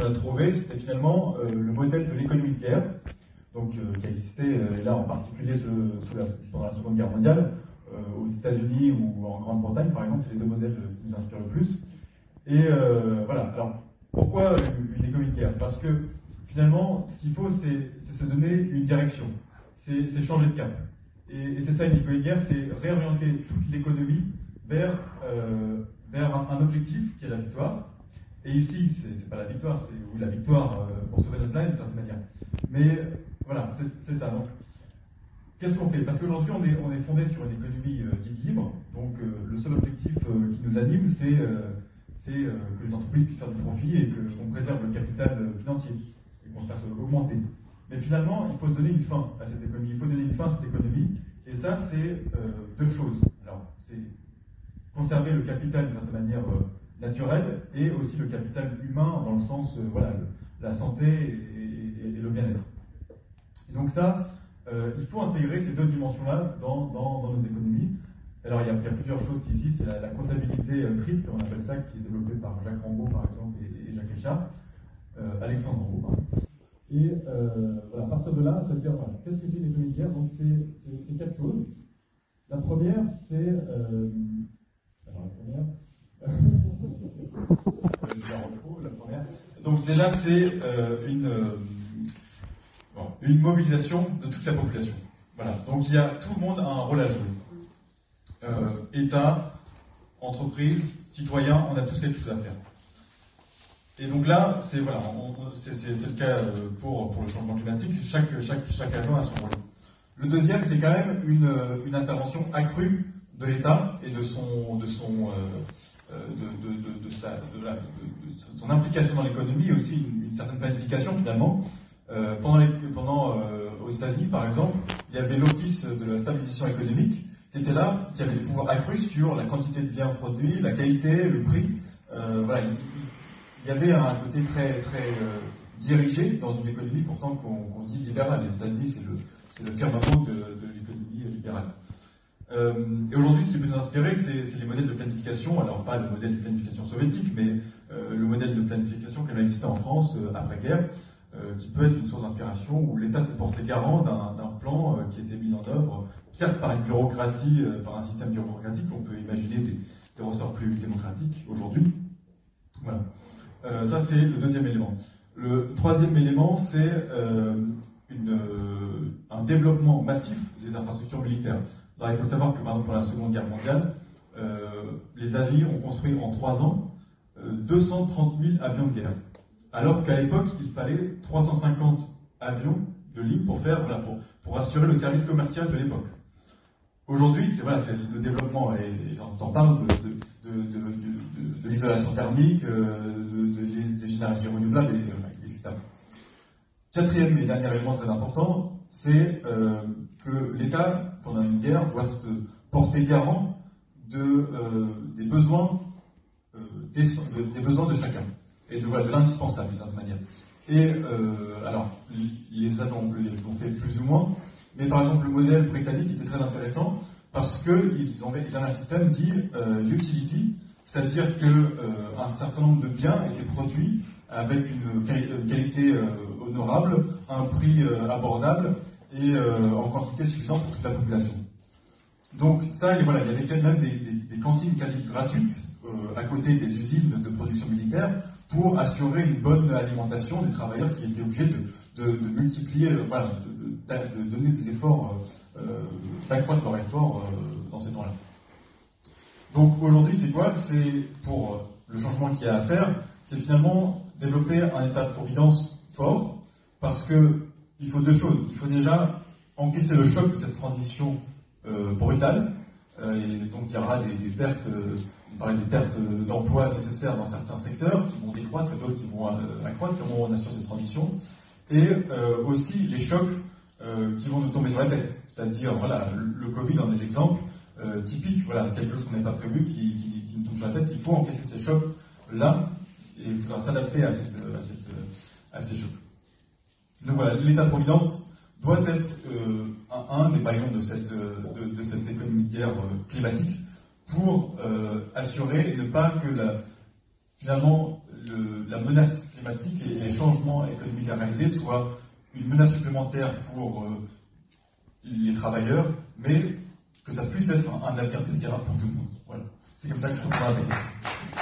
qu'on a trouvé, c'était finalement le modèle de l'économie de guerre, donc, qui existait là en particulier pendant la Seconde Guerre mondiale, aux États-Unis ou en Grande-Bretagne, par exemple, c'est les deux modèles qui nous inspirent le plus. Et voilà. Alors, pourquoi une économie de guerre? Parce que finalement, ce qu'il faut, c'est se donner une direction, c'est changer de cap. Et, c'est ça une économie de guerre, c'est réorienter toute l'économie vers, euh, vers un, objectif qui est la victoire. Et ici, c'est pas la victoire, c'est la victoire euh, pour sauver notre ligne d'une certaine manière. Mais voilà, c'est ça. Donc, qu'est-ce qu'on fait? Parce qu'aujourd'hui, on est, on est fondé sur une économie euh, dite libre. Donc, le seul objectif qui nous anime, c'est que les entreprises puissent faire du profit et qu'on préserve le capital financier et qu'on se fasse augmenter. Mais finalement, il faut donner une fin à cette économie. Il faut donner une fin à cette économie. Et ça, c'est deux choses. Alors, c'est conserver le capital d'une certaine manière naturelle et aussi le capital humain dans le sens, voilà, la santé et, le bien-être. Donc ça, il faut intégrer ces deux dimensions-là dans, dans, nos économies. Alors, il y, a, plusieurs choses qui existent. La, la comptabilité euh, triple, on appelle ça, qui est développée par Jacques Rambaud, par exemple, et, Jacques Richard. Euh, Alexandre Rambaud, Et euh, voilà, à partir de là, ça veut dire, voilà, qu'est-ce que c'est une économie de Donc, c'est quatre choses. La première, c'est. Euh, alors, la première. Donc, déjà, c'est euh, une, euh, une mobilisation de toute la population. Voilà. Donc, il y a, tout le monde a un rôle à jouer. Euh, État, entreprise, citoyen, on a tous quelque chose à faire. Et donc là, c'est voilà, le cas euh, pour, le changement climatique. Chaque, agent a son rôle. Le deuxième, c'est quand même une, intervention accrue de l'État et de son, de son, de, son implication dans l'économie et aussi une, certaine planification finalement. Euh, pendant, les, pendant aux États-Unis, par exemple, il y avait l'Office de la stabilisation économique qui était là, qui avait des pouvoirs accrus sur la quantité de biens produits, la qualité, le prix. Euh, voilà, il, y avait un côté très, très euh, dirigé dans une économie pourtant qu'on dit libérale. Les États-Unis, c'est le, c'est le firmament de, de l'économie libérale. Euh, et aujourd'hui, ce qui peut nous inspirer, c'est les modèles de planification. Alors, pas le modèle de planification soviétique, mais euh, le modèle de planification qui avait existé en France euh, après-guerre, qui peut être une source d'inspiration où l'État se portait garant d'un plan qui était mis en œuvre certes par une bureaucratie, par un système bureaucratique, on peut imaginer des, ressorts plus démocratiques aujourd'hui. Voilà. Ça, c'est le deuxième élément. Le troisième élément, c'est un développement massif des infrastructures militaires. Alors, il faut savoir que, par exemple, pour la Seconde Guerre mondiale, les États-Unis ont construit en trois ans 230 000 avions de guerre. Alors qu'à l'époque, il fallait 350 avions de ligne pour faire, voilà, pour, pour assurer le service commercial de l'époque. Aujourd'hui, c'est voilà, le développement, et, j'en parle de, de, de, de l'isolation thermique, euh, des énergies renouvelables, et, etc. Quatrième et dernier élément très important, c'est euh, que l'État, pendant une guerre, doit se porter garant de, euh, des besoins de chacun et de, voilà, de l'indispensable d'une certaine manière. Et alors, les États l'ont fait plus ou moins, mais par exemple, le modèle britannique était très intéressant parce qu'ils ont, ils ont un système dit euh, utility, c'est-à-dire qu'un euh, certain nombre de biens étaient produits avec une, qualité euh, honorable, un prix abordable et en quantité suffisante pour toute la population. Donc ça, voilà, il y avait même des, cantines quasi gratuites à côté des usines de production militaire pour assurer une bonne alimentation des travailleurs qui étaient obligés de, multiplier, voilà, de, donner des efforts, euh, euh, d'accroître leurs efforts euh, dans ces temps-là. Donc aujourd'hui, c'est quoi? C'est pour le changement qu'il y a à faire, c'est finalement développer un état de providence fort, parce que il faut deux choses. Il faut déjà encaisser le choc de cette transition brutale, et donc il y aura des, pertes, on parlait des pertes d'emplois nécessaires dans certains secteurs qui vont décroître et d'autres qui vont accroître. Comment on assure cette transition Et aussi les chocs euh, qui vont nous tomber sur la tête. C'est-à-dire, voilà, le Covid en est l'exemple euh, typique, voilà, quelque chose qu'on n'avait pas prévu qui, nous tombe sur la tête. Il faut encaisser ces chocs-là et faudra s'adapter à, cette, à, cette, à ces chocs. Donc voilà, l'état de providence doit être euh, un, un, des baillons de cette, de, cette économie de guerre euh, climatique pour euh, assurer et ne pas que la, finalement le, la menace climatique et les changements économiques à réaliser soient une menace supplémentaire pour les travailleurs, mais que ça puisse être un, avenir désirable pour tout le monde. Voilà. C'est comme ça que je à ta question.